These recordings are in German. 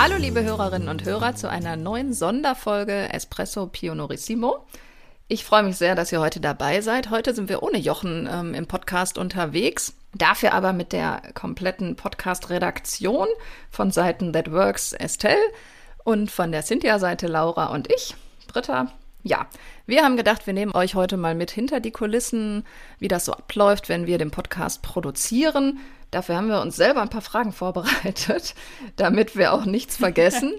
Hallo liebe Hörerinnen und Hörer zu einer neuen Sonderfolge Espresso Pionorissimo. Ich freue mich sehr, dass ihr heute dabei seid. Heute sind wir ohne Jochen ähm, im Podcast unterwegs. Dafür aber mit der kompletten Podcast-Redaktion von Seiten That Works Estelle und von der Cynthia-Seite Laura und ich, Britta. Ja, wir haben gedacht, wir nehmen euch heute mal mit hinter die Kulissen, wie das so abläuft, wenn wir den Podcast produzieren. Dafür haben wir uns selber ein paar Fragen vorbereitet, damit wir auch nichts vergessen.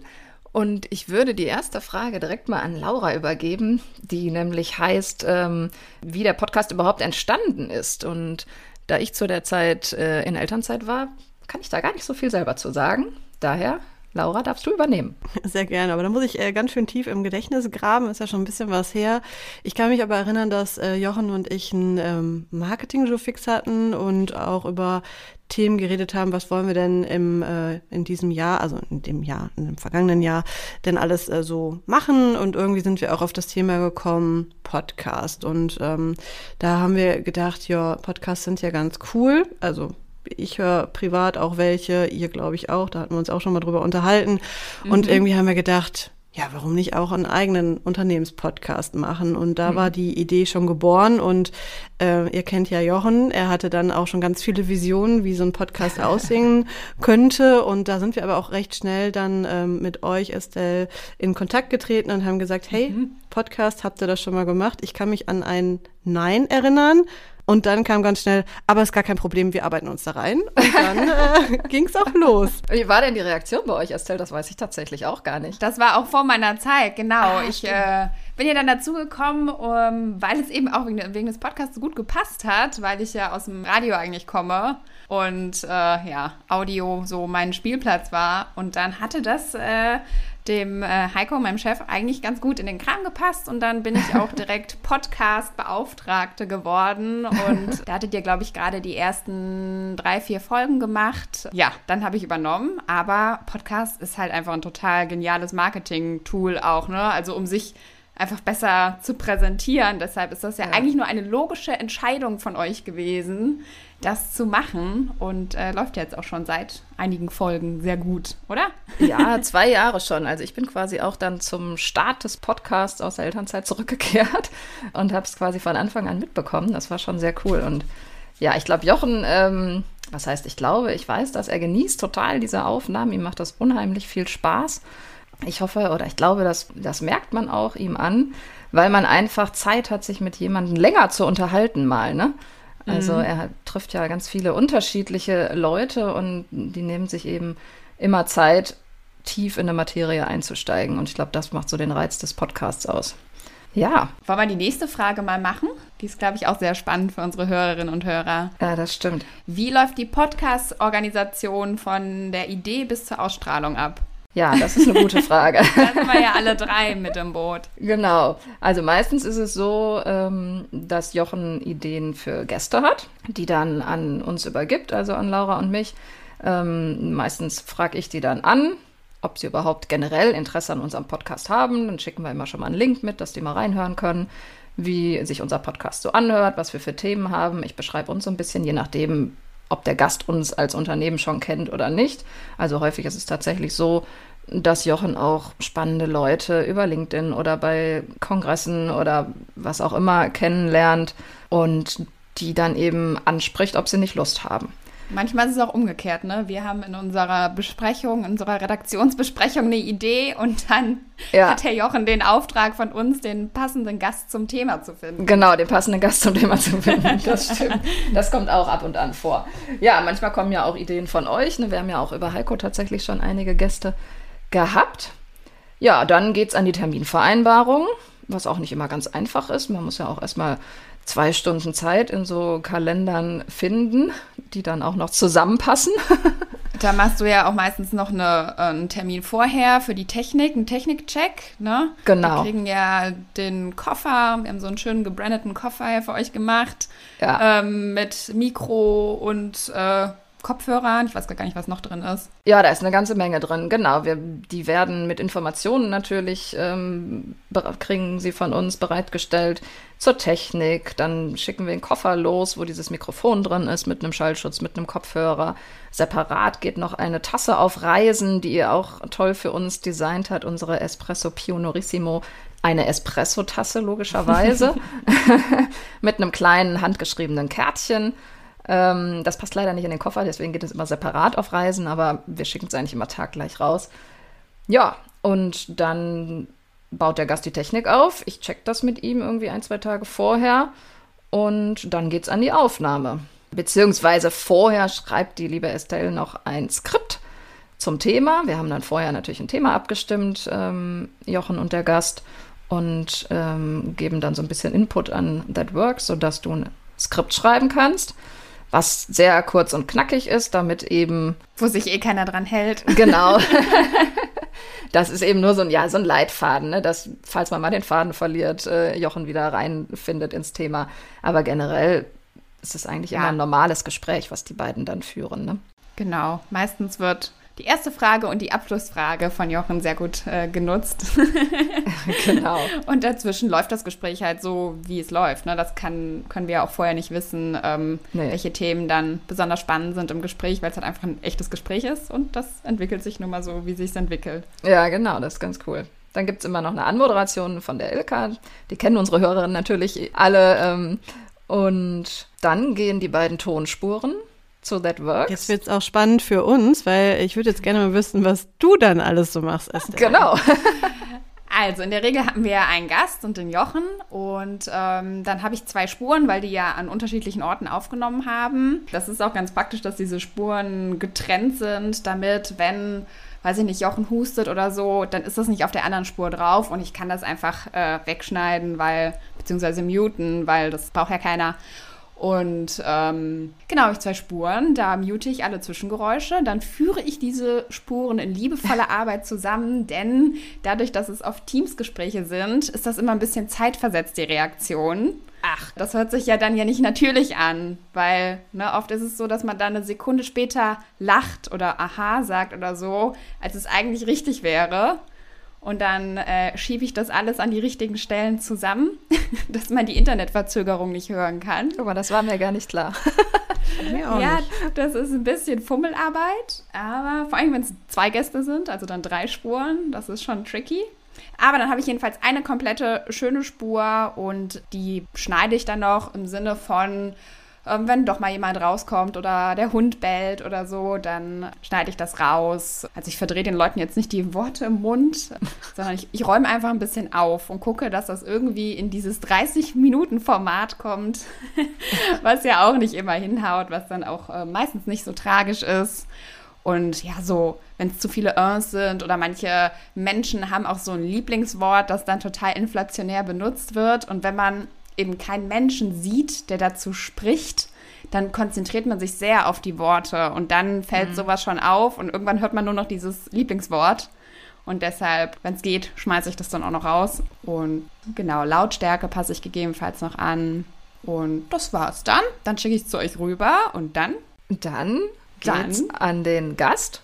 Und ich würde die erste Frage direkt mal an Laura übergeben, die nämlich heißt, ähm, wie der Podcast überhaupt entstanden ist. Und da ich zu der Zeit äh, in Elternzeit war, kann ich da gar nicht so viel selber zu sagen. Daher Laura, darfst du übernehmen? Sehr gerne, aber da muss ich äh, ganz schön tief im Gedächtnis graben, ist ja schon ein bisschen was her. Ich kann mich aber erinnern, dass äh, Jochen und ich ein ähm, Marketing-Show fix hatten und auch über Themen geredet haben, was wollen wir denn im, äh, in diesem Jahr, also in dem Jahr, in dem vergangenen Jahr, denn alles äh, so machen. Und irgendwie sind wir auch auf das Thema gekommen, Podcast. Und ähm, da haben wir gedacht, ja, Podcasts sind ja ganz cool. Also ich höre privat auch welche, ihr glaube ich auch, da hatten wir uns auch schon mal drüber unterhalten. Mhm. Und irgendwie haben wir gedacht, ja, warum nicht auch einen eigenen Unternehmenspodcast machen? Und da mhm. war die Idee schon geboren und äh, ihr kennt ja Jochen, er hatte dann auch schon ganz viele Visionen, wie so ein Podcast aussehen könnte. Und da sind wir aber auch recht schnell dann ähm, mit euch, Estelle, in Kontakt getreten und haben gesagt, hey, mhm. Podcast, habt ihr das schon mal gemacht? Ich kann mich an ein Nein erinnern. Und dann kam ganz schnell, aber ist gar kein Problem, wir arbeiten uns da rein. Und dann äh, ging es auch los. Wie war denn die Reaktion bei euch, Estelle? Das weiß ich tatsächlich auch gar nicht. Das war auch vor meiner Zeit, genau. Ah, ich äh, bin ja dann dazugekommen, um, weil es eben auch wegen, wegen, des Podcasts so gut gepasst hat, weil ich ja aus dem Radio eigentlich komme und äh, ja, Audio so mein Spielplatz war. Und dann hatte das äh, dem äh, Heiko, meinem Chef, eigentlich ganz gut in den Kram gepasst und dann bin ich auch direkt Podcast-Beauftragte geworden und da hattet ihr, glaube ich, gerade die ersten drei, vier Folgen gemacht. Ja, dann habe ich übernommen, aber Podcast ist halt einfach ein total geniales Marketing-Tool auch, ne? Also um sich einfach besser zu präsentieren. Deshalb ist das ja, ja, eigentlich nur eine logische Entscheidung von euch gewesen, das zu machen und äh, läuft jetzt auch schon seit einigen Folgen sehr gut, oder? Ja, zwei Jahre schon. Also ich bin quasi auch dann zum Start des Podcasts aus der Elternzeit zurückgekehrt und habe es quasi von Anfang an mitbekommen. Das war schon sehr cool und ja, ich glaube, Jochen, ähm, was heißt, ich glaube, ich weiß, dass er genießt total diese Aufnahmen. Ihm macht das unheimlich viel Spaß. Ich hoffe oder ich glaube, das, das merkt man auch ihm an, weil man einfach Zeit hat, sich mit jemandem länger zu unterhalten mal, ne? Also mhm. er trifft ja ganz viele unterschiedliche Leute und die nehmen sich eben immer Zeit, tief in eine Materie einzusteigen. Und ich glaube, das macht so den Reiz des Podcasts aus. Ja. Wollen wir die nächste Frage mal machen? Die ist, glaube ich, auch sehr spannend für unsere Hörerinnen und Hörer. Ja, das stimmt. Wie läuft die Podcast-Organisation von der Idee bis zur Ausstrahlung ab? Ja, das ist eine gute Frage. da sind wir ja alle drei mit im Boot. Genau. Also meistens ist es so, ähm, dass Jochen Ideen für Gäste hat, die dann an uns übergibt, also an Laura und mich. Ähm, meistens frage ich die dann an, ob sie überhaupt generell Interesse an unserem Podcast haben. Dann schicken wir immer schon mal einen Link mit, dass die mal reinhören können, wie sich unser Podcast so anhört, was wir für Themen haben. Ich beschreibe uns so ein bisschen, je nachdem, ob der Gast uns als Unternehmen schon kennt oder nicht. Also häufig ist es tatsächlich so, dass Jochen auch spannende Leute über LinkedIn oder bei Kongressen oder was auch immer kennenlernt und die dann eben anspricht, ob sie nicht Lust haben. Manchmal ist es auch umgekehrt, ne? Wir haben in unserer Besprechung, in unserer Redaktionsbesprechung eine Idee und dann ja. hat Herr Jochen den Auftrag von uns, den passenden Gast zum Thema zu finden. Genau, den passenden Gast zum Thema zu finden. Das stimmt. Das kommt auch ab und an vor. Ja, manchmal kommen ja auch Ideen von euch. Ne? Wir haben ja auch über Heiko tatsächlich schon einige Gäste gehabt. Ja, dann geht es an die Terminvereinbarung, was auch nicht immer ganz einfach ist. Man muss ja auch erstmal zwei Stunden Zeit in so Kalendern finden, die dann auch noch zusammenpassen. Da machst du ja auch meistens noch eine, äh, einen Termin vorher für die Technik, einen Technikcheck, ne? Genau. Wir kriegen ja den Koffer, wir haben so einen schönen gebrandeten Koffer für euch gemacht. Ja. Ähm, mit Mikro und äh, Kopfhörern. Ich weiß gar nicht, was noch drin ist. Ja, da ist eine ganze Menge drin. Genau, wir, die werden mit Informationen natürlich, ähm, kriegen sie von uns bereitgestellt zur Technik. Dann schicken wir den Koffer los, wo dieses Mikrofon drin ist, mit einem Schallschutz, mit einem Kopfhörer. Separat geht noch eine Tasse auf Reisen, die ihr auch toll für uns designt hat, unsere Espresso Pionorissimo. Eine Espresso-Tasse, logischerweise, mit einem kleinen handgeschriebenen Kärtchen. Ähm, das passt leider nicht in den Koffer, deswegen geht es immer separat auf Reisen, aber wir schicken es eigentlich immer taggleich raus. Ja, und dann baut der Gast die Technik auf. Ich check das mit ihm irgendwie ein, zwei Tage vorher und dann geht's an die Aufnahme. Beziehungsweise vorher schreibt die liebe Estelle noch ein Skript zum Thema. Wir haben dann vorher natürlich ein Thema abgestimmt, ähm, Jochen und der Gast, und ähm, geben dann so ein bisschen Input an That Works, sodass du ein Skript schreiben kannst, was sehr kurz und knackig ist, damit eben Wo sich eh keiner dran hält. Genau. das ist eben nur so ein, ja, so ein Leitfaden, ne? dass, falls man mal den Faden verliert, äh, Jochen wieder reinfindet ins Thema. Aber generell ist es eigentlich Ja. immer ein normales Gespräch, was die beiden dann führen. Ne? Genau. Meistens wird die erste Frage und die Abschlussfrage von Jochen sehr gut äh, genutzt. genau. Und dazwischen läuft das Gespräch halt so, wie es läuft. Ne? Das kann, können wir auch vorher nicht wissen, ähm, Nee. welche Themen dann besonders spannend sind im Gespräch, weil es halt einfach ein echtes Gespräch ist und das entwickelt sich nun mal so, wie sich entwickelt. Ja, genau, das ist ganz cool. Dann gibt es immer noch eine Anmoderation von der Ilka. Die kennen unsere Hörerinnen natürlich alle. Ähm, und dann gehen die beiden Tonspuren zu That Works. Jetzt wird es auch spannend für uns, weil ich würde jetzt gerne mal wissen, was du dann alles so machst, Esther. Genau. Also in der Regel haben wir einen Gast und den Jochen und ähm, dann habe ich zwei Spuren, weil die ja an unterschiedlichen Orten aufgenommen haben. Das ist auch ganz praktisch, dass diese Spuren getrennt sind, damit wenn, weiß ich nicht, Jochen hustet oder so, dann ist das nicht auf der anderen Spur drauf und ich kann das einfach äh, wegschneiden, weil, beziehungsweise muten, weil das braucht ja keiner. Und ähm, genau, habe ich zwei Spuren. Da mute ich alle Zwischengeräusche. Dann führe ich diese Spuren in liebevoller Arbeit zusammen, denn dadurch, dass es oft Teamsgespräche sind, ist das immer ein bisschen zeitversetzt, die Reaktion. Ach, das hört sich ja dann ja nicht natürlich an, weil ne, oft ist es so, dass man dann eine Sekunde später lacht oder aha sagt oder so, als es eigentlich richtig wäre. Und dann äh, schiebe ich das alles an die richtigen Stellen zusammen, dass man die Internetverzögerung nicht hören kann. Guck mal, das war mir gar nicht klar. Mir auch Ja, nicht. das ist ein bisschen Fummelarbeit, aber vor allem, wenn es zwei Gäste sind, also dann drei Spuren, das ist schon tricky. Aber dann habe ich jedenfalls eine komplette schöne Spur und die schneide ich dann noch im Sinne von, ähm, wenn doch mal jemand rauskommt oder der Hund bellt oder so, dann schneide ich das raus. Also ich verdrehe den Leuten jetzt nicht die Worte im Mund, sondern ich, ich räume einfach ein bisschen auf und gucke, dass das irgendwie in dieses 30-Minuten-Format kommt, was ja auch nicht immer hinhaut, was dann auch äh, meistens nicht so tragisch ist. Und ja, so, wenn es zu viele Uns sind oder manche Menschen haben auch so ein Lieblingswort, das dann total inflationär benutzt wird. Und wenn man eben keinen Menschen sieht, der dazu spricht, dann konzentriert man sich sehr auf die Worte und dann fällt sowas schon auf und irgendwann hört man nur noch dieses Lieblingswort. Und deshalb, wenn es geht, schmeiße ich das dann auch noch raus. Und genau, Lautstärke passe ich gegebenenfalls noch an. Und das war's dann. Dann schicke ich es zu euch rüber und dann Dann Dann? geht's an den Gast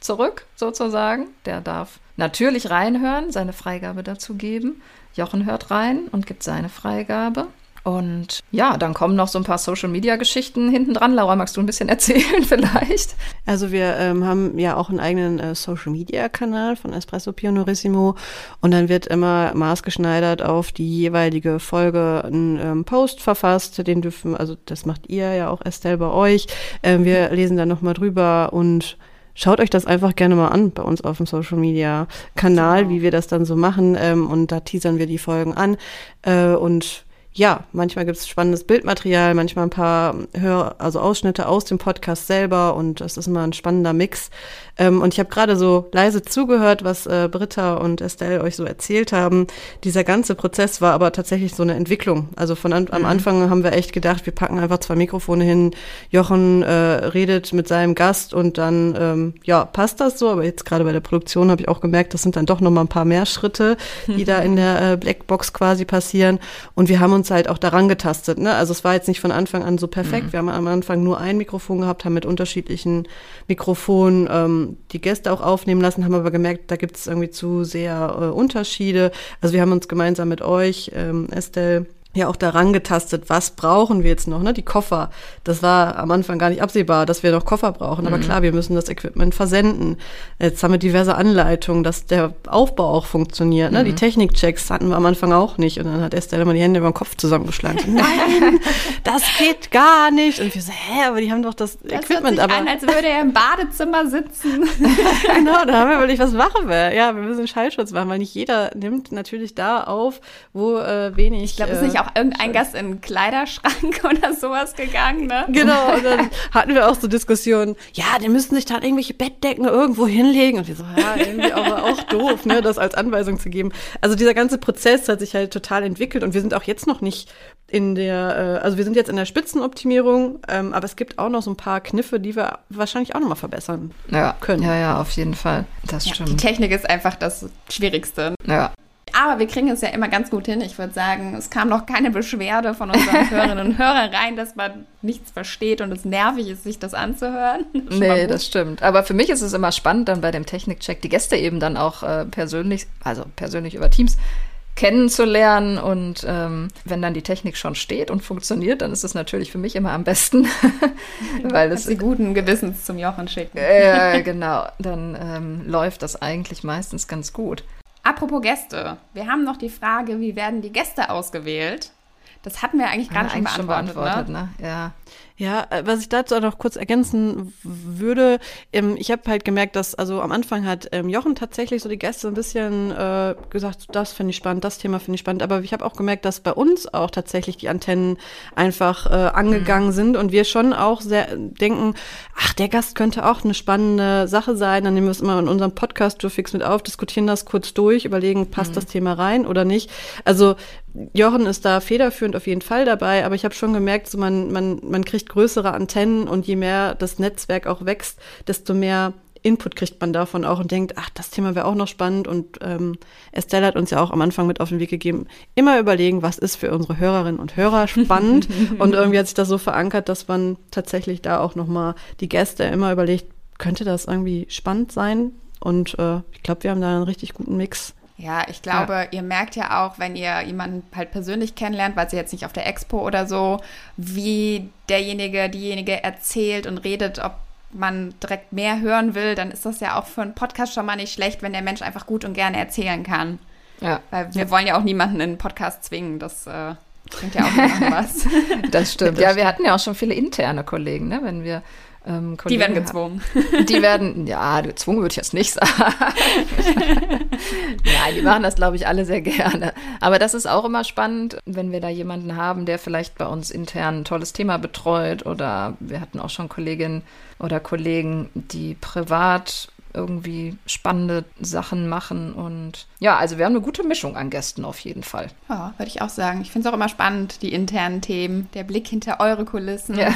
zurück, sozusagen. Der darf natürlich reinhören, seine Freigabe dazu geben. Jochen hört rein und gibt seine Freigabe. Und ja, dann kommen noch so ein paar Social-Media-Geschichten hinten dran. Laura, magst du ein bisschen erzählen vielleicht? Also wir ähm, haben ja auch einen eigenen äh, Social-Media-Kanal von Espresso Pionorissimo und dann wird immer maßgeschneidert auf die jeweilige Folge ein ähm, Post verfasst, den dürfen, also das macht ihr ja auch Estelle bei euch. Ähm, wir lesen dann nochmal drüber und Schaut euch das einfach gerne mal an bei uns auf dem Social Media Kanal, Genau. wie wir das dann so machen. Ähm, und da teasern wir die Folgen an. Äh, und ja, manchmal gibt es spannendes Bildmaterial, manchmal ein paar Hör also Ausschnitte aus dem Podcast selber und das ist immer ein spannender Mix. Ähm, und ich habe gerade so leise zugehört, was äh, Britta und Estelle euch so erzählt haben. Dieser ganze Prozess war aber tatsächlich so eine Entwicklung. Also von an, am mhm. Anfang haben wir echt gedacht, wir packen einfach zwei Mikrofone hin, Jochen äh, redet mit seinem Gast und dann ähm, ja passt das so. Aber jetzt gerade bei der Produktion habe ich auch gemerkt, das sind dann doch noch mal ein paar mehr Schritte, die da in der äh, Blackbox quasi passieren. Und wir haben uns halt auch daran getastet. Ne? Also es war jetzt nicht von Anfang an so perfekt. Mhm. Wir haben am Anfang nur ein Mikrofon gehabt, haben mit unterschiedlichen Mikrofonen ähm, die Gäste auch aufnehmen lassen, haben aber gemerkt, da gibt es irgendwie zu sehr äh, Unterschiede. Also wir haben uns gemeinsam mit euch, ähm, Estelle, ja auch daran getastet, was brauchen wir jetzt noch, ne? Die Koffer. Das war am Anfang gar nicht absehbar, dass wir noch Koffer brauchen. Aber mhm. klar, wir müssen das Equipment versenden. Jetzt haben wir diverse Anleitungen, dass der Aufbau auch funktioniert. Ne? Mhm. Die Technikchecks hatten wir am Anfang auch nicht. Und dann hat Estelle immer die Hände über den Kopf zusammengeschlagen. So, Nein, das geht gar nicht. Und wir so, hä, aber die haben doch das, das Equipment. Sich aber an, als würde er im Badezimmer sitzen. genau, da haben wir wirklich, was machen wir? Ja, wir müssen Schallschutz machen, weil nicht jeder nimmt natürlich da auf, wo äh, wenig. Ich glaube, es ist nicht auch irgendein Gast in einen Kleiderschrank oder sowas gegangen, ne? Genau, und dann hatten wir auch so Diskussionen, ja, die müssen sich dann irgendwelche Bettdecken irgendwo hinlegen. Und wir so, ja, irgendwie aber auch doof, ne, das als Anweisung zu geben. Also dieser ganze Prozess hat sich halt total entwickelt und wir sind auch jetzt noch nicht in der, äh, also wir sind jetzt in der Spitzenoptimierung, ähm, aber es gibt auch noch so ein paar Kniffe, die wir wahrscheinlich auch noch mal verbessern ja. können. Ja, ja, auf jeden Fall. Das ja, stimmt. Die Technik ist einfach das Schwierigste. Ja. Aber wir kriegen es ja immer ganz gut hin. Ich würde sagen, es kam noch keine Beschwerde von unseren Hörerinnen und Hörern rein, dass man nichts versteht und es nervig ist, sich das anzuhören. nee, das stimmt. Aber für mich ist es immer spannend, dann bei dem Technikcheck die Gäste eben dann auch äh, persönlich, also persönlich über Teams, kennenzulernen. Und ähm, wenn dann die Technik schon steht und funktioniert, dann ist es natürlich für mich immer am besten. weil es sie guten Gewissens zum Jochen schicken. äh, genau, dann ähm, läuft das eigentlich meistens ganz gut. Apropos Gäste, wir haben noch die Frage, wie werden die Gäste ausgewählt? Das hatten wir eigentlich gerade schon, schon beantwortet, ne? ne? Ja. Ja, äh, was ich dazu auch noch kurz ergänzen würde, ähm, ich habe halt gemerkt, dass, also am Anfang hat ähm, Jochen tatsächlich so die Gäste ein bisschen äh, gesagt, das finde ich spannend, das Thema finde ich spannend, aber ich habe auch gemerkt, dass bei uns auch tatsächlich die Antennen einfach äh, angegangen mhm. sind und wir schon auch sehr denken, ach, der Gast könnte auch eine spannende Sache sein, dann nehmen wir es immer in unserem Podcast Fix mit auf, diskutieren das kurz durch, überlegen, passt mhm. das Thema rein oder nicht. Also Jochen ist da federführend auf jeden Fall dabei, aber ich habe schon gemerkt, so man, man, man kriegt größere Antennen und je mehr das Netzwerk auch wächst, desto mehr Input kriegt man davon auch und denkt, ach, das Thema wäre auch noch spannend. Und ähm, Estelle hat uns ja auch am Anfang mit auf den Weg gegeben, immer überlegen, was ist für unsere Hörerinnen und Hörer spannend. und irgendwie hat sich das so verankert, dass man tatsächlich da auch nochmal die Gäste immer überlegt, könnte das irgendwie spannend sein? Und äh, ich glaube, wir haben da einen richtig guten Mix ja, ich glaube, ja. ihr merkt ja auch, wenn ihr jemanden halt persönlich kennenlernt, weil sie jetzt nicht auf der Expo oder so, wie derjenige, diejenige erzählt und redet, ob man direkt mehr hören will, dann ist das ja auch für einen Podcast schon mal nicht schlecht, wenn der Mensch einfach gut und gerne erzählen kann. Ja. Weil wir ja. wollen ja auch niemanden in einen Podcast zwingen. Das äh, bringt ja auch was. Das stimmt. ja, wir hatten ja auch schon viele interne Kollegen, ne? wenn wir ähm, die werden gezwungen. Die werden, ja, gezwungen würde ich jetzt nicht sagen. Nein, die machen das, glaube ich, alle sehr gerne. Aber das ist auch immer spannend, wenn wir da jemanden haben, der vielleicht bei uns intern ein tolles Thema betreut oder wir hatten auch schon Kolleginnen oder Kollegen, die privat irgendwie spannende Sachen machen. Und ja, also wir haben eine gute Mischung an Gästen auf jeden Fall. Ja, würde ich auch sagen. Ich finde es auch immer spannend, die internen Themen, der Blick hinter eure Kulissen. Ja.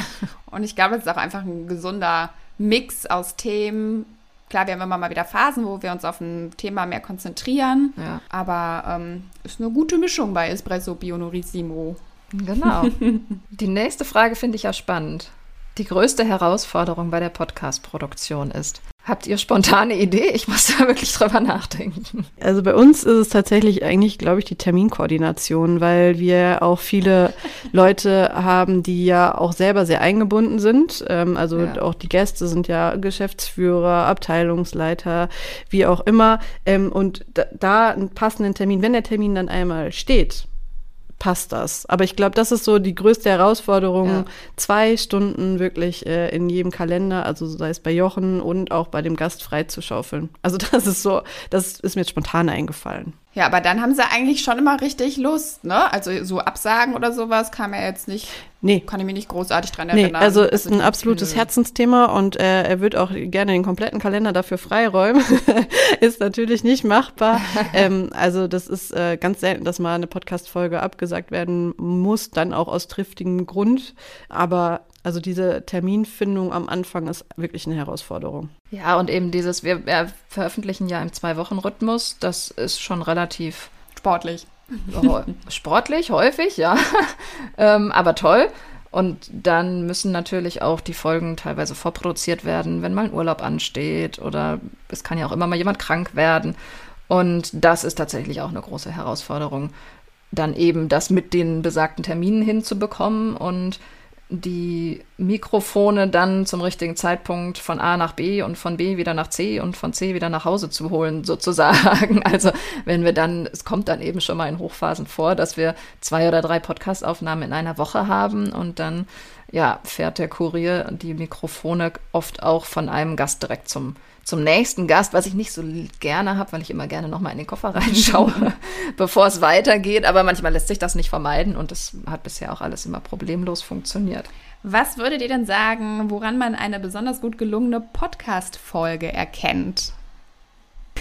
Und ich glaube, es ist auch einfach ein gesunder Mix aus Themen. Klar, wir haben immer mal wieder Phasen, wo wir uns auf ein Thema mehr konzentrieren. Ja. Aber ähm, ist eine gute Mischung bei Espresso Bionorissimo. Genau. Die nächste Frage finde ich ja spannend. Die größte Herausforderung bei der Podcast-Produktion ist, Habt ihr spontane Idee? Ich muss da wirklich drüber nachdenken. Also bei uns ist es tatsächlich eigentlich, glaube ich, die Terminkoordination, weil wir auch viele Leute haben, die ja auch selber sehr eingebunden sind. Ähm, also ja. auch die Gäste sind ja Geschäftsführer, Abteilungsleiter, wie auch immer. Ähm, und da, da einen passenden Termin, wenn der Termin dann einmal steht, passt das. Aber ich glaube, das ist so die größte Herausforderung, ja. zwei Stunden wirklich äh, in jedem Kalender, also sei es bei Jochen und auch bei dem Gast freizuschaufeln. Also das ist so, das ist mir jetzt spontan eingefallen. Ja, aber dann haben sie eigentlich schon immer richtig Lust, ne? Also so Absagen oder sowas kam ja jetzt nicht. Nee. Kann ich mich nicht großartig dran Nee, erinnern. also dass ist ein absolutes. Herzensthema und äh, er wird auch gerne den kompletten Kalender dafür freiräumen. ist natürlich nicht machbar. ähm, also das ist äh, ganz selten, dass mal eine Podcast-Folge abgesagt werden muss, dann auch aus triftigem Grund. Aber also diese Terminfindung am Anfang ist wirklich eine Herausforderung. Ja, und eben dieses, wir, wir veröffentlichen ja im Zwei-Wochen-Rhythmus, das ist schon relativ Sportlich. sportlich, häufig, ja, ähm, aber toll. Und dann müssen natürlich auch die Folgen teilweise vorproduziert werden, wenn mal ein Urlaub ansteht oder es kann ja auch immer mal jemand krank werden. Und das ist tatsächlich auch eine große Herausforderung, dann eben das mit den besagten Terminen hinzubekommen und die Mikrofone dann zum richtigen Zeitpunkt von A nach B und von B wieder nach C und von C wieder nach Hause zu holen, sozusagen. Also wenn wir dann, es kommt dann eben schon mal in Hochphasen vor, dass wir zwei oder drei Podcast-Aufnahmen in einer Woche haben und dann ja, fährt der Kurier die Mikrofone oft auch von einem Gast direkt zum, zum nächsten Gast, was ich nicht so gerne habe, weil ich immer gerne nochmal in den Koffer reinschaue, bevor es weitergeht. Aber manchmal lässt sich das nicht vermeiden und das hat bisher auch alles immer problemlos funktioniert. Was würdet ihr denn sagen, woran man eine besonders gut gelungene Podcast-Folge erkennt?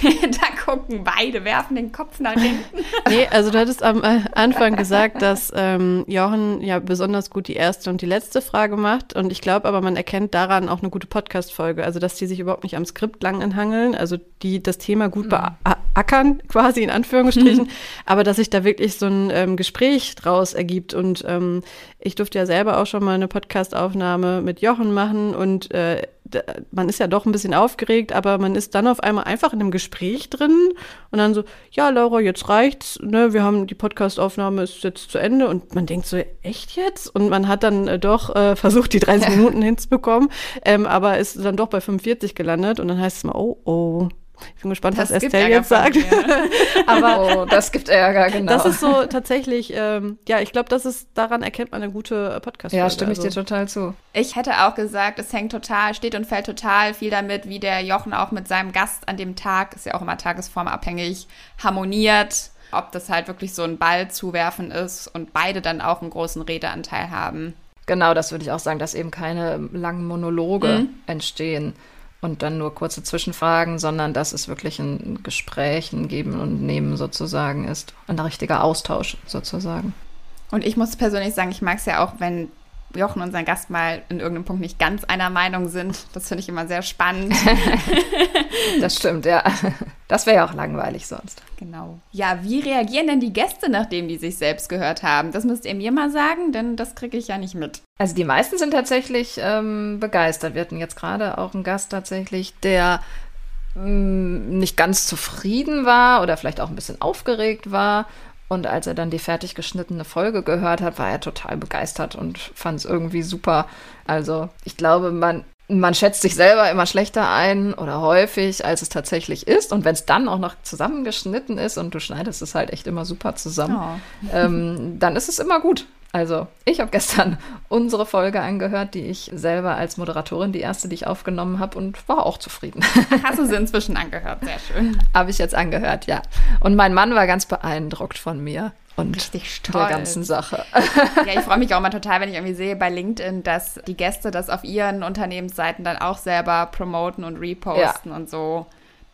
da gucken beide, werfen den Kopf nach hinten. Nee, also du hattest am äh, Anfang gesagt, dass ähm, Jochen ja besonders gut die erste und die letzte Frage macht. Und ich glaube aber, man erkennt daran auch eine gute Podcast-Folge. Also, dass die sich überhaupt nicht am Skript lang enthangeln, also die das Thema gut beackern, quasi in Anführungsstrichen, aber dass sich da wirklich so ein ähm, Gespräch draus ergibt. Und ähm, ich durfte ja selber auch schon mal eine Podcast-Aufnahme mit Jochen machen und äh, man ist ja doch ein bisschen aufgeregt, aber man ist dann auf einmal einfach in einem Gespräch drin und dann so, ja, Laura, jetzt reicht's, ne, wir haben die Podcast-Aufnahme ist jetzt zu Ende und man denkt so, echt jetzt? Und man hat dann äh, doch äh, versucht, die 30 Minuten hinzubekommen, ähm, aber ist dann doch bei 45 gelandet und dann heißt es mal, oh, oh. Ich bin gespannt, Das was gibt Estelle Ärger jetzt sagt. mir. Aber oh, das gibt Ärger, genau. Das ist so tatsächlich, ähm, ja, ich glaube, das ist, daran erkennt man eine gute äh, Podcast-Folge. ja, stimme ich also. dir total zu. Ich hätte auch gesagt, es hängt total, steht und fällt total viel damit, wie der Jochen auch mit seinem Gast an dem Tag, ist ja auch immer tagesformabhängig, harmoniert. Ob das halt wirklich so ein Ball zuwerfen ist und beide dann auch einen großen Redeanteil haben. Genau, das würde ich auch sagen, dass eben keine langen Monologe entstehen und dann nur kurze Zwischenfragen, sondern dass es wirklich ein Gespräch, ein Geben und Nehmen sozusagen ist. Ein richtiger Austausch sozusagen. Und ich muss persönlich sagen, ich mag es ja auch, wenn Jochen und sein Gast mal in irgendeinem Punkt nicht ganz einer Meinung sind. Das finde ich immer sehr spannend. Das stimmt, ja. Das wäre ja auch langweilig sonst. genau. Ja, wie reagieren denn die Gäste, nachdem die sich selbst gehört haben? Das müsst ihr mir mal sagen, denn das kriege ich ja nicht mit. Also die meisten sind tatsächlich ähm, begeistert. Wir hatten jetzt gerade auch einen Gast tatsächlich, der mh, nicht ganz zufrieden war oder vielleicht auch ein bisschen aufgeregt war. Und als er dann die fertig geschnittene Folge gehört hat, war er total begeistert und fand es irgendwie super. Also ich glaube, man, man schätzt sich selber immer schlechter ein oder häufig, als es tatsächlich ist. Und wenn es dann auch noch zusammengeschnitten ist und du schneidest es halt echt immer super zusammen, Oh. ähm, dann ist es immer gut. Also, ich habe gestern unsere Folge angehört, die ich selber als Moderatorin, die erste, die ich aufgenommen habe, und war auch zufrieden. Hast du sie inzwischen angehört? Sehr schön. habe ich jetzt angehört, ja. Und mein Mann war ganz beeindruckt von mir und Richtig der ganzen Sache. Ja, ich freue mich auch immer total, wenn ich irgendwie sehe bei LinkedIn, dass die Gäste das auf ihren Unternehmensseiten dann auch selber promoten und reposten und so.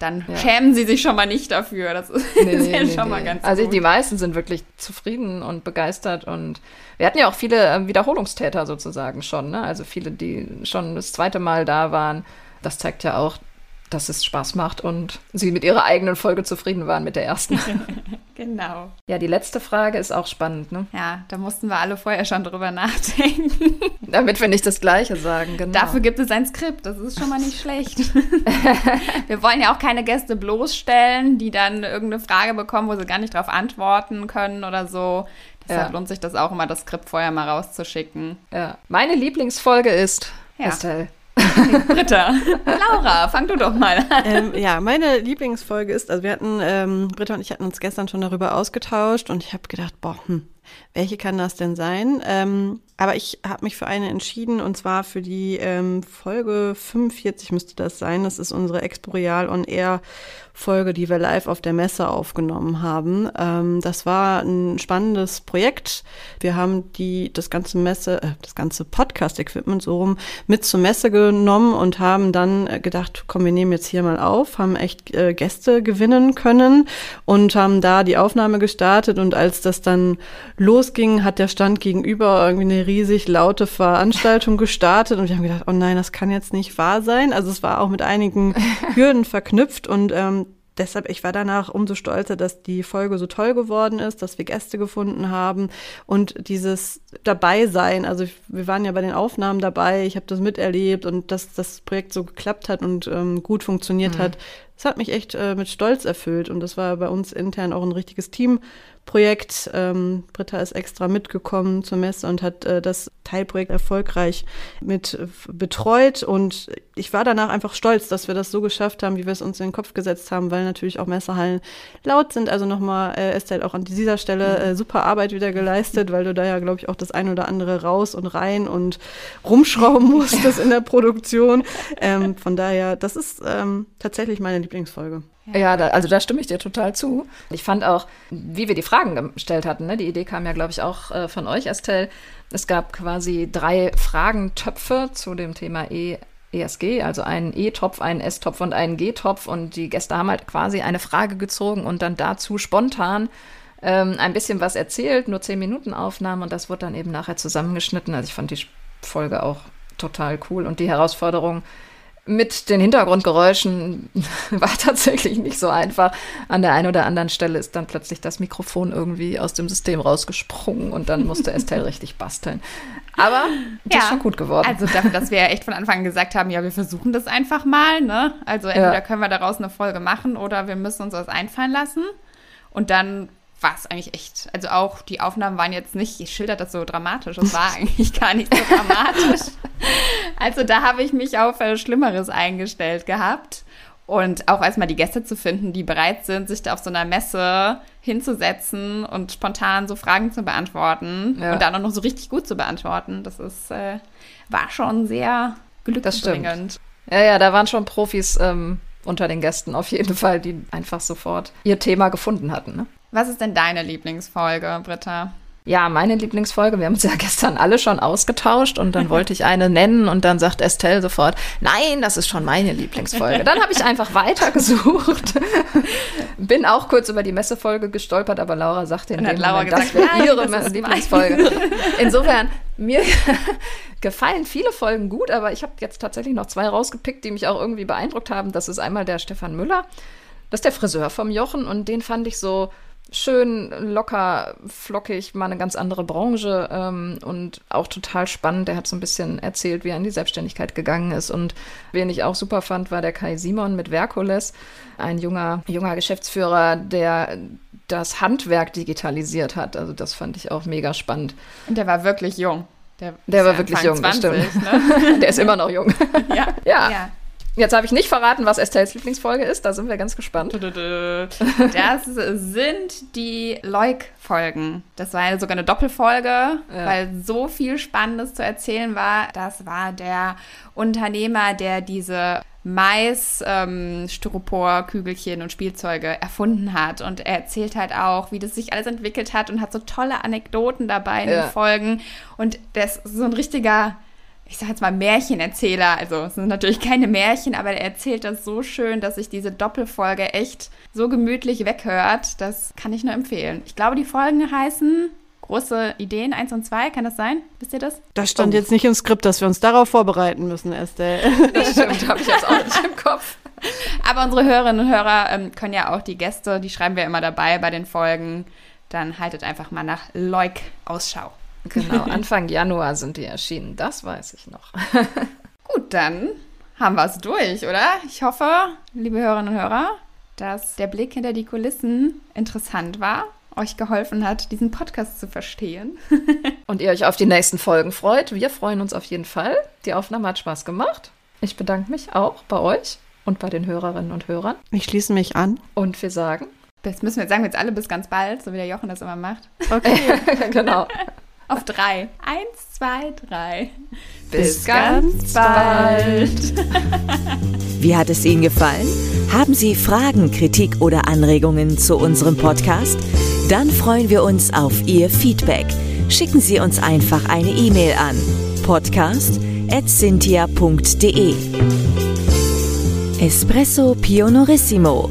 Dann Ja. schämen sie sich schon mal nicht dafür. Das ist Nee, nee, ja nee, schon mal ganz Also gut. die meisten sind wirklich zufrieden und begeistert und wir hatten ja auch viele ähm, Wiederholungstäter sozusagen schon, ne? Also viele, die schon das zweite Mal da waren. Das zeigt ja auch, dass es Spaß macht und sie mit ihrer eigenen Folge zufrieden waren mit der ersten. Genau. ja, die letzte Frage ist auch spannend, ne? Ja, da mussten wir alle vorher schon drüber nachdenken. Damit wir nicht das Gleiche sagen, genau. Dafür gibt es ein Skript, das ist schon mal nicht schlecht. wir wollen ja auch keine Gäste bloßstellen, die dann irgendeine Frage bekommen, wo sie gar nicht darauf antworten können oder so. Deshalb Ja. lohnt sich das auch immer, das Skript vorher mal rauszuschicken. ja. Meine Lieblingsfolge ist Ja. Estelle. Britta, Laura, fang du doch mal an. ähm, ja, meine Lieblingsfolge ist, also wir hatten, ähm, Britta und ich hatten uns gestern schon darüber ausgetauscht und ich habe gedacht, boah, hm, welche kann das denn sein? Ähm, aber ich habe mich für eine entschieden und zwar für die ähm, Folge 45 müsste das sein. Das ist unsere Exporeal on Air Folge, die wir live auf der Messe aufgenommen haben. Ähm, das war ein spannendes Projekt. Wir haben die das ganze Messe, äh, das ganze Podcast-Equipment so rum mit zur Messe genommen und haben dann äh, gedacht, komm, wir nehmen jetzt hier mal auf, haben echt äh, Gäste gewinnen können und haben da die Aufnahme gestartet und als das dann losging, hat der Stand gegenüber irgendwie eine riesig laute Veranstaltung gestartet und wir haben gedacht, oh nein, das kann jetzt nicht wahr sein. Also es war auch mit einigen Hürden verknüpft und ähm, deshalb, ich war danach umso stolzer, dass die Folge so toll geworden ist, dass wir Gäste gefunden haben und dieses Dabeisein. Also wir waren ja bei den Aufnahmen dabei, ich habe das miterlebt und dass das Projekt so geklappt hat und ähm, gut funktioniert mhm. hat, das hat mich echt äh, mit Stolz erfüllt und das war bei uns intern auch ein richtiges Team. Projekt. Ähm, Britta ist extra mitgekommen zur Messe und hat äh, das Teilprojekt erfolgreich mit äh, betreut. Und ich war danach einfach stolz, dass wir das so geschafft haben, wie wir es uns in den Kopf gesetzt haben, weil natürlich auch Messehallen laut sind. Also nochmal, äh, Estelle, auch an dieser Stelle äh, super Arbeit wieder geleistet, weil du da ja, glaube ich, auch das ein oder andere raus und rein und rumschrauben musstest in der Produktion. Ähm, von daher, das ist ähm, tatsächlich meine Lieblingsfolge. Ja, da, also da stimme ich dir total zu. Ich fand auch, wie wir die Fragen gestellt hatten, ne? die Idee kam ja, glaube ich, auch äh, von euch, Estelle. Es gab quasi drei Fragentöpfe zu dem Thema E. ESG, also einen E-Topf, einen S-Topf und einen G-Topf. Und die Gäste haben halt quasi eine Frage gezogen und dann dazu spontan ähm, ein bisschen was erzählt, nur zehn Minuten Aufnahmen und das wurde dann eben nachher zusammengeschnitten. Also ich fand die Folge auch total cool und die Herausforderung, mit den Hintergrundgeräuschen war tatsächlich nicht so einfach. An der einen oder anderen Stelle ist dann plötzlich das Mikrofon irgendwie aus dem System rausgesprungen und dann musste Estelle richtig basteln. Aber das ja, ist schon gut geworden. Also dafür, dass wir ja echt von Anfang an gesagt haben, ja, wir versuchen das einfach mal. Ne? Also entweder ja. können wir daraus eine Folge machen oder wir müssen uns was einfallen lassen. Und dann war es eigentlich echt, also auch die Aufnahmen waren jetzt nicht, ich schilder das so dramatisch, es war eigentlich gar nicht so dramatisch. Also da habe ich mich auf äh, Schlimmeres eingestellt gehabt. Und auch erstmal die Gäste zu finden, die bereit sind, sich da auf so einer Messe hinzusetzen und spontan so Fragen zu beantworten ja. und dann auch noch so richtig gut zu beantworten, das ist, äh, war schon sehr glückbringend. Ja, ja, da waren schon Profis ähm, unter den Gästen auf jeden Fall, die einfach sofort ihr Thema gefunden hatten. Ne? Was ist denn deine Lieblingsfolge, Britta? Ja, meine Lieblingsfolge, wir haben uns ja gestern alle schon ausgetauscht und dann wollte ich eine nennen und dann sagt Estelle sofort, nein, das ist schon meine Lieblingsfolge. Dann habe ich einfach weitergesucht. Bin auch kurz über die Messefolge gestolpert, aber Laura sagte in dem Moment, gesagt, das wäre ihre das Lieblingsfolge. Insofern, mir gefallen viele Folgen gut, aber ich habe jetzt tatsächlich noch zwei rausgepickt, die mich auch irgendwie beeindruckt haben. Das ist einmal der Stefan Müller, das ist der Friseur vom Jochen und den fand ich so schön locker, flockig, mal eine ganz andere Branche ähm, und auch total spannend. Er hat so ein bisschen erzählt, wie er in die Selbstständigkeit gegangen ist. Und wen ich auch super fand, war der Kai Simon mit Verkules, ein junger, junger Geschäftsführer, der das Handwerk digitalisiert hat. Also das fand ich auch mega spannend. Und der war wirklich jung. Der, der war wirklich jung, 20, das stimmt. Ne? der ist immer noch jung. ja. ja. ja. Jetzt habe ich nicht verraten, was Estelles Lieblingsfolge ist. Da sind wir ganz gespannt. Das sind die Leuk-Folgen. Das war eine, sogar eine Doppelfolge, ja. weil so viel Spannendes zu erzählen war. Das war der Unternehmer, der diese Mais, ähm, Styropor, Kügelchen und Spielzeuge erfunden hat. Und er erzählt halt auch, wie das sich alles entwickelt hat und hat so tolle Anekdoten dabei in ja. den Folgen. Und das ist so ein richtiger ich sage jetzt mal Märchenerzähler. Also es sind natürlich keine Märchen, aber er erzählt das so schön, dass sich diese Doppelfolge echt so gemütlich weghört. Das kann ich nur empfehlen. Ich glaube, die Folgen heißen große Ideen 1 und 2, kann das sein? Wisst ihr das? Das stand oh. jetzt nicht im Skript, dass wir uns darauf vorbereiten müssen, Estelle. Das stimmt, habe ich jetzt auch nicht im Kopf. Aber unsere Hörerinnen und Hörer ähm, können ja auch die Gäste, die schreiben wir immer dabei bei den Folgen. Dann haltet einfach mal nach Leuk Ausschau. Genau, Anfang Januar sind die erschienen, das weiß ich noch. Gut, dann haben wir es durch, oder? Ich hoffe, liebe Hörerinnen und Hörer, dass der Blick hinter die Kulissen interessant war, euch geholfen hat, diesen Podcast zu verstehen. und ihr euch auf die nächsten Folgen freut. Wir freuen uns auf jeden Fall. Die Aufnahme hat Spaß gemacht. Ich bedanke mich auch bei euch und bei den Hörerinnen und Hörern. Ich schließe mich an. Und wir sagen Das müssen wir jetzt sagen, wir jetzt alle bis ganz bald, so wie der Jochen das immer macht. Okay. genau. Auf drei. Eins, zwei, drei. Bis ganz bald. Wie hat es Ihnen gefallen? Haben Sie Fragen, Kritik oder Anregungen zu unserem Podcast? Dann freuen wir uns auf Ihr Feedback. Schicken Sie uns einfach eine E-Mail an podcast.cynthia.de Espresso Pionorissimo